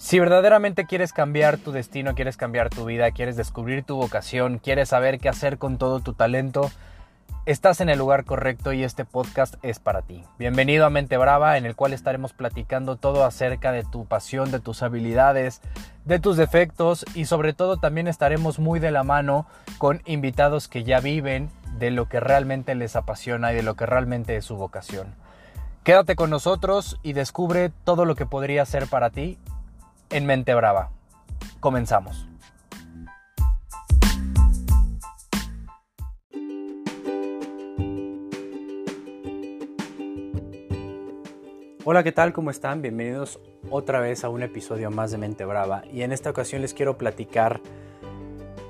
Si verdaderamente quieres cambiar tu destino, quieres cambiar tu vida, quieres descubrir tu vocación, quieres saber qué hacer con todo tu talento, estás en el lugar correcto y este podcast es para ti. Bienvenido a Mente Brava, en el cual estaremos platicando todo acerca de tu pasión, de tus habilidades, de tus defectos y sobre todo también estaremos muy de la mano con invitados que ya viven de lo que realmente les apasiona y de lo que realmente es su vocación. Quédate con nosotros y descubre todo lo que podría ser para ti en Mente Brava. Comenzamos. Hola, ¿qué tal? ¿Cómo están? Bienvenidos otra vez a un episodio más de Mente Brava y en esta ocasión les quiero platicar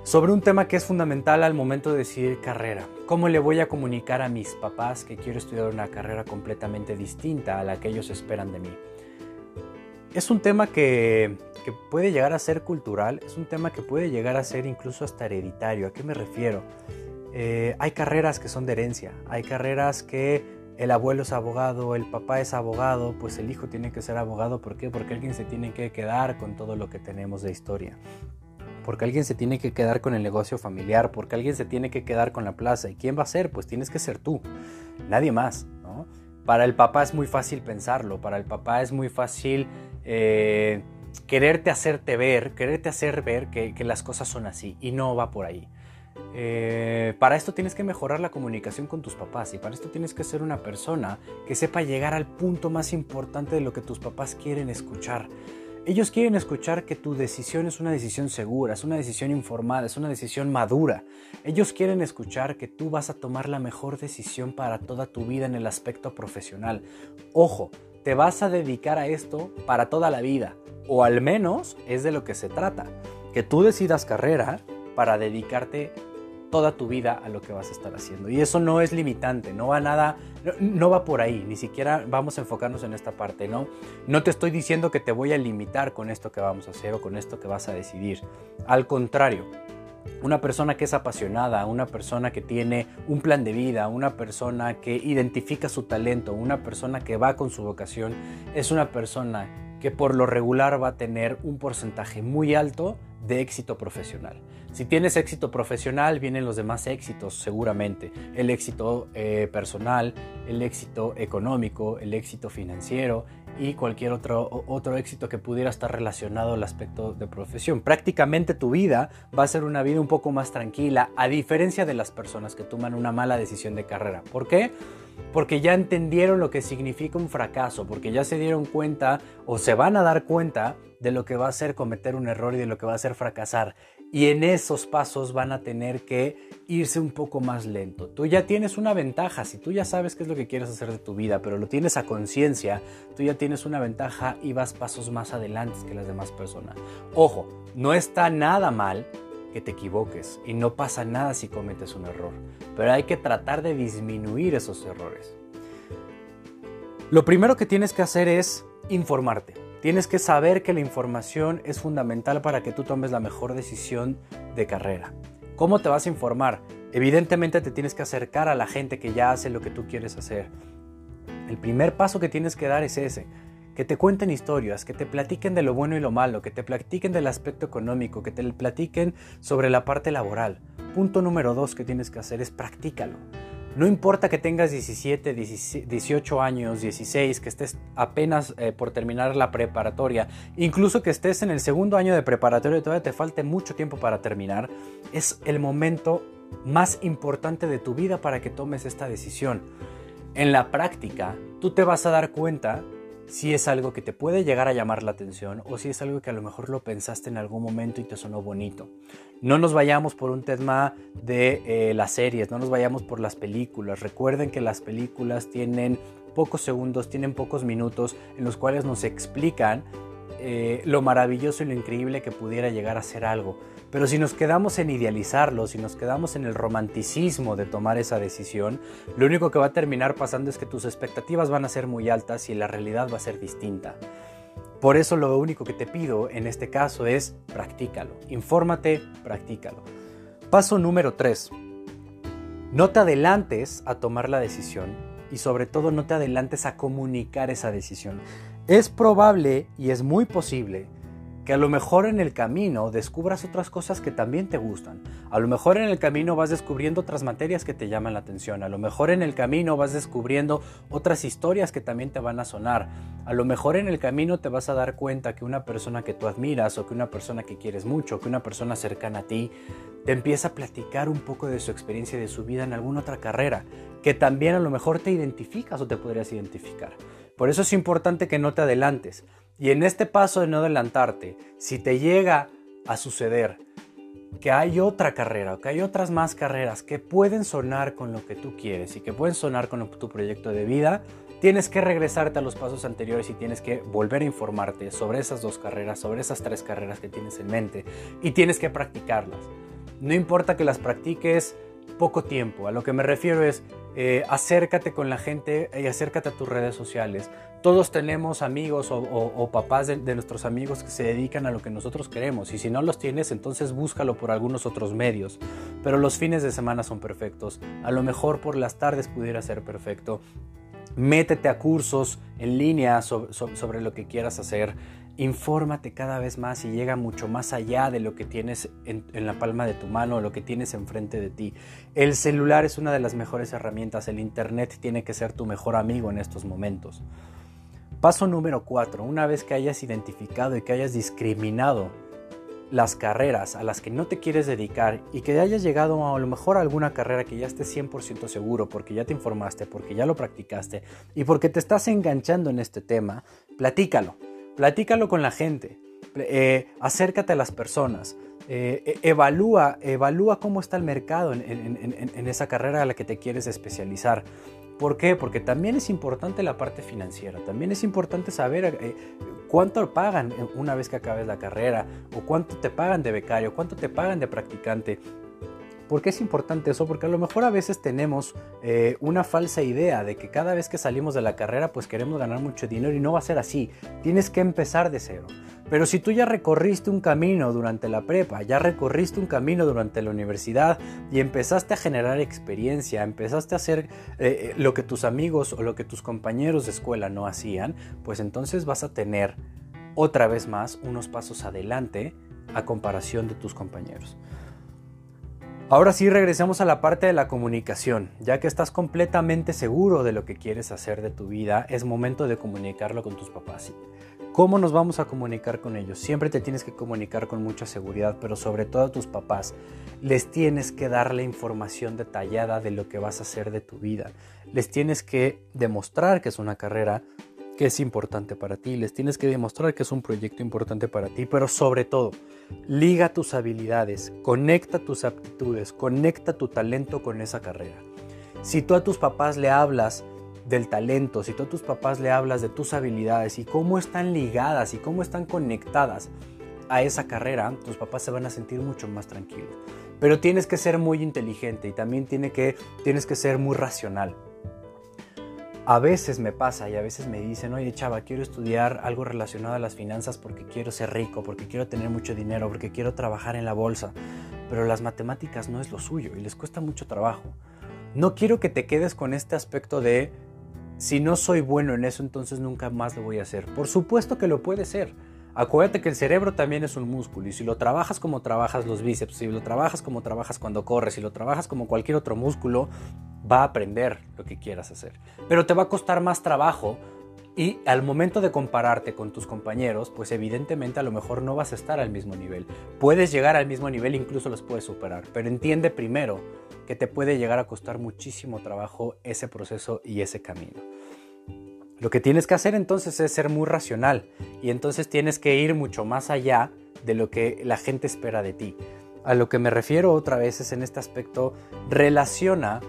sobre un tema que es fundamental al momento de decidir carrera. ¿Cómo le voy a comunicar a mis papás que quiero estudiar una carrera completamente distinta a la que ellos esperan de mí? Es un tema que, puede llegar a ser cultural, es un tema que puede llegar a ser incluso hasta hereditario. ¿A qué me refiero? Eh, hay carreras que son de herencia, hay carreras que el abuelo es abogado, el papá es abogado, pues el hijo tiene que ser abogado. ¿Por qué? Porque alguien se tiene que quedar con todo lo que tenemos de historia. Porque alguien se tiene que quedar con el negocio familiar, porque alguien se tiene que quedar con la plaza. ¿Y quién va a ser? Pues tienes que ser tú, nadie más. Para el papá es muy fácil pensarlo, para el papá es muy fácil eh, quererte hacerte ver, quererte hacer ver que, las cosas son así y no va por ahí. Eh, para esto tienes que mejorar la comunicación con tus papás y para esto tienes que ser una persona que sepa llegar al punto más importante de lo que tus papás quieren escuchar. Ellos quieren escuchar que tu decisión es una decisión segura, es una decisión informada, es una decisión madura. Ellos quieren escuchar que tú vas a tomar la mejor decisión para toda tu vida en el aspecto profesional. Ojo, te vas a dedicar a esto para toda la vida, o al menos es de lo que se trata, que tú decidas carrera para dedicarte toda tu vida a lo que vas a estar haciendo. Y eso no es limitante, no va nada, no, va por ahí, ni siquiera vamos a enfocarnos en esta parte, ¿no? No te estoy diciendo que te voy a limitar con esto que vamos a hacer o con esto que vas a decidir. Al contrario, una persona que es apasionada, una persona que tiene un plan de vida, una persona que identifica su talento, una persona que va con su vocación, es una persona que por lo regular va a tener un porcentaje muy alto de éxito profesional. Si tienes éxito profesional, vienen los demás éxitos seguramente. El éxito eh, personal, el éxito económico, el éxito financiero y cualquier otro, otro éxito que pudiera estar relacionado al aspecto de profesión. Prácticamente tu vida va a ser una vida un poco más tranquila, a diferencia de las personas que toman una mala decisión de carrera. ¿Por qué? Porque ya entendieron lo que significa un fracaso, porque ya se dieron cuenta o se van a dar cuenta de lo que va a ser cometer un error y de lo que va a ser fracasar. Y en esos pasos van a tener que irse un poco más lento. Tú ya tienes una ventaja, si tú ya sabes qué es lo que quieres hacer de tu vida, pero lo tienes a conciencia, tú ya tienes una ventaja y vas pasos más adelante que las demás personas. Ojo, no está nada mal que te equivoques y no pasa nada si cometes un error, pero hay que tratar de disminuir esos errores. Lo primero que tienes que hacer es informarte. Tienes que saber que la información es fundamental para que tú tomes la mejor decisión de carrera. ¿Cómo te vas a informar? Evidentemente te tienes que acercar a la gente que ya hace lo que tú quieres hacer. El primer paso que tienes que dar es ese, que te cuenten historias, que te platiquen de lo bueno y lo malo, que te platiquen del aspecto económico, que te platiquen sobre la parte laboral. Punto número dos que tienes que hacer es practícalo. No importa que tengas 17, 18 años, 16, que estés apenas eh, por terminar la preparatoria, incluso que estés en el segundo año de preparatoria y todavía te falte mucho tiempo para terminar, es el momento más importante de tu vida para que tomes esta decisión. En la práctica, tú te vas a dar cuenta si es algo que te puede llegar a llamar la atención o si es algo que a lo mejor lo pensaste en algún momento y te sonó bonito. No nos vayamos por un tema de eh, las series, no nos vayamos por las películas. Recuerden que las películas tienen pocos segundos, tienen pocos minutos en los cuales nos explican eh, lo maravilloso y lo increíble que pudiera llegar a ser algo. Pero si nos quedamos en idealizarlo, si nos quedamos en el romanticismo de tomar esa decisión, lo único que va a terminar pasando es que tus expectativas van a ser muy altas y la realidad va a ser distinta. Por eso lo único que te pido en este caso es practícalo. Infórmate, practícalo. Paso número 3. No te adelantes a tomar la decisión y sobre todo no te adelantes a comunicar esa decisión. Es probable y es muy posible que a lo mejor en el camino descubras otras cosas que también te gustan. A lo mejor en el camino vas descubriendo otras materias que te llaman la atención. A lo mejor en el camino vas descubriendo otras historias que también te van a sonar. A lo mejor en el camino te vas a dar cuenta que una persona que tú admiras o que una persona que quieres mucho, que una persona cercana a ti, te empieza a platicar un poco de su experiencia y de su vida en alguna otra carrera, que también a lo mejor te identificas o te podrías identificar. Por eso es importante que no te adelantes. Y en este paso de no adelantarte, si te llega a suceder que hay otra carrera o que hay otras más carreras que pueden sonar con lo que tú quieres y que pueden sonar con tu proyecto de vida, tienes que regresarte a los pasos anteriores y tienes que volver a informarte sobre esas dos carreras, sobre esas tres carreras que tienes en mente y tienes que practicarlas. No importa que las practiques poco tiempo, a lo que me refiero es eh, acércate con la gente y acércate a tus redes sociales. Todos tenemos amigos o, papás de, nuestros amigos que se dedican a lo que nosotros queremos y si no los tienes entonces búscalo por algunos otros medios. Pero los fines de semana son perfectos. A lo mejor por las tardes pudiera ser perfecto. Métete a cursos en línea sobre lo que quieras hacer. Infórmate cada vez más y llega mucho más allá de lo que tienes en, la palma de tu mano o lo que tienes enfrente de ti. El celular es una de las mejores herramientas, el Internet tiene que ser tu mejor amigo en estos momentos. Paso número 4. Una vez que hayas identificado y que hayas discriminado las carreras a las que no te quieres dedicar y que hayas llegado a, a lo mejor a alguna carrera que ya estés 100% seguro porque ya te informaste, porque ya lo practicaste y porque te estás enganchando en este tema, platícalo Platícalo con la gente, eh, acércate a las personas, eh, e, evalúa, evalúa cómo está el mercado en, esa carrera a la que te quieres especializar. ¿Por qué? Porque también es importante la parte financiera, también es importante saber eh, cuánto pagan una vez que acabes la carrera, o cuánto te pagan de becario, cuánto te pagan de practicante, ¿Por qué es importante eso? Porque a lo mejor a veces tenemos eh, una falsa idea de que cada vez que salimos de la carrera pues queremos ganar mucho dinero y no va a ser así. Tienes que empezar de cero. Pero si tú ya recorriste un camino durante la prepa, ya recorriste un camino durante la universidad y empezaste a generar experiencia, empezaste a hacer eh, eh, lo que tus amigos o lo que tus compañeros de escuela no hacían, pues entonces vas a tener otra vez más unos pasos adelante a comparación de tus compañeros. Ahora sí regresamos a la parte de la comunicación. Ya que estás completamente seguro de lo que quieres hacer de tu vida, es momento de comunicarlo con tus papás. ¿Cómo nos vamos a comunicar con ellos? Siempre te tienes que comunicar con mucha seguridad, pero sobre todo a tus papás. Les tienes que dar la información detallada de lo que vas a hacer de tu vida. Les tienes que demostrar que es una carrera que es importante para ti, les tienes que demostrar que es un proyecto importante para ti, pero sobre todo, liga tus habilidades, conecta tus aptitudes, conecta tu talento con esa carrera. Si tú a tus papás le hablas del talento, si tú a tus papás le hablas de tus habilidades y cómo están ligadas y cómo están conectadas a esa carrera, tus papás se van a sentir mucho más tranquilos. Pero tienes que ser muy inteligente y también tiene que, tienes que ser muy racional. A veces me pasa y a veces me dicen, oye chava, quiero estudiar algo relacionado a las finanzas porque quiero ser rico, porque quiero tener mucho dinero, porque quiero trabajar en la bolsa, pero las matemáticas no es lo suyo y les cuesta mucho trabajo. No quiero que te quedes con este aspecto de, si no soy bueno en eso, entonces nunca más lo voy a hacer. Por supuesto que lo puede ser. Acuérdate que el cerebro también es un músculo y si lo trabajas como trabajas los bíceps, si lo trabajas como trabajas cuando corres, si lo trabajas como cualquier otro músculo, va a aprender lo que quieras hacer. Pero te va a costar más trabajo y al momento de compararte con tus compañeros, pues evidentemente a lo mejor no vas a estar al mismo nivel. Puedes llegar al mismo nivel, incluso los puedes superar, pero entiende primero que te puede llegar a costar muchísimo trabajo ese proceso y ese camino. Lo que tienes que hacer entonces es ser muy racional y entonces tienes que ir mucho más allá de lo que la gente espera de ti. A lo que me refiero otra vez es en este aspecto, relaciona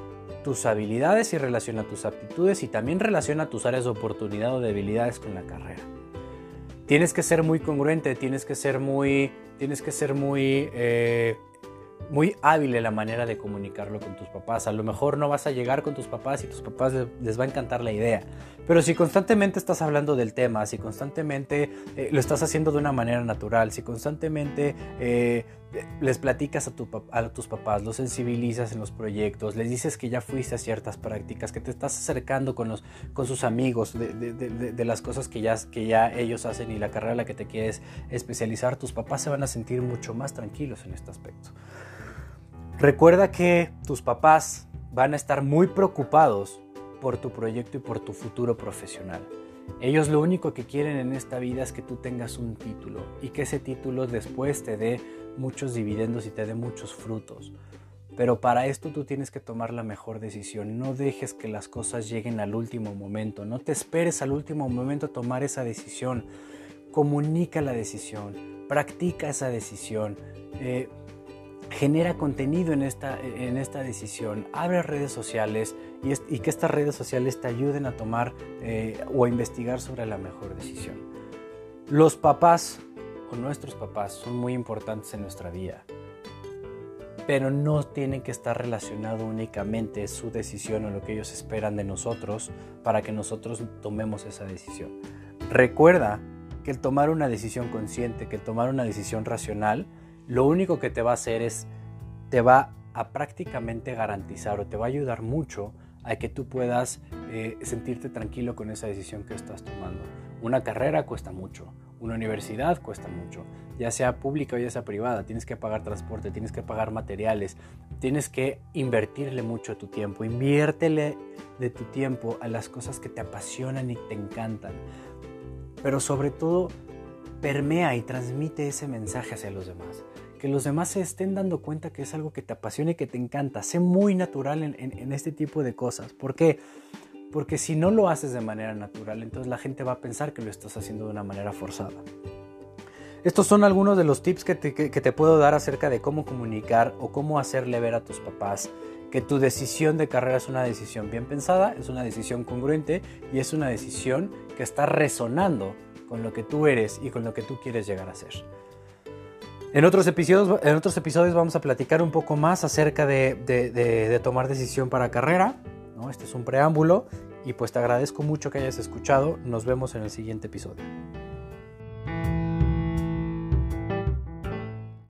tus habilidades y relaciona tus aptitudes y también relaciona tus áreas de oportunidad o debilidades con la carrera. Tienes que ser muy congruente, tienes que ser muy, tienes que ser muy, eh, muy hábil en la manera de comunicarlo con tus papás. A lo mejor no vas a llegar con tus papás y tus papás les va a encantar la idea. Pero si constantemente estás hablando del tema, si constantemente eh, lo estás haciendo de una manera natural, si constantemente eh, les platicas a, tus papás, los sensibilizas en los proyectos, les dices que ya fuiste a ciertas prácticas, que te estás acercando con, los, con sus amigos de, las cosas que ya, que ya ellos hacen y la carrera en la que te quieres especializar, tus papás se van a sentir mucho más tranquilos en este aspecto. Recuerda que tus papás van a estar muy preocupados por tu proyecto y por tu futuro profesional. Ellos lo único que quieren en esta vida es que tú tengas un título y que ese título después te dé muchos dividendos y te dé muchos frutos. Pero para esto tú tienes que tomar la mejor decisión. No dejes que las cosas lleguen al último momento. No te esperes al último momento a tomar esa decisión. Comunica la decisión. Practica esa decisión. Eh, genera contenido en esta, en esta decisión. Abre redes sociales y, que estas redes sociales te ayuden a tomar eh, o a investigar sobre la mejor decisión. Los papás nuestros papás son muy importantes en nuestra vida, pero no tienen que estar relacionado únicamente su decisión o lo que ellos esperan de nosotros para que nosotros tomemos esa decisión. Recuerda que el tomar una decisión consciente, que tomar una decisión racional, lo único que te va a hacer es, te va a prácticamente garantizar o te va a ayudar mucho a que tú puedas eh, sentirte tranquilo con esa decisión que estás tomando. Una carrera cuesta mucho, una universidad cuesta mucho, ya sea pública o ya sea privada, tienes que pagar transporte, tienes que pagar materiales, tienes que invertirle mucho tu tiempo, inviértele de tu tiempo a las cosas que te apasionan y te encantan. Pero sobre todo, permea y transmite ese mensaje hacia los demás que los demás se estén dando cuenta que es algo que te apasiona y que te encanta. Sé muy natural en, este tipo de cosas. ¿Por qué? Porque si no lo haces de manera natural, entonces la gente va a pensar que lo estás haciendo de una manera forzada. Estos son algunos de los tips que te, puedo dar acerca de cómo comunicar o cómo hacerle ver a tus papás que tu decisión de carrera es una decisión bien pensada, es una decisión congruente y es una decisión que está resonando con lo que tú eres y con lo que tú quieres llegar a ser. En otros, episodios, en otros episodios vamos a platicar un poco más acerca de, tomar decisión para carrera. Este es un preámbulo y pues te agradezco mucho que hayas escuchado. Nos vemos en el siguiente episodio.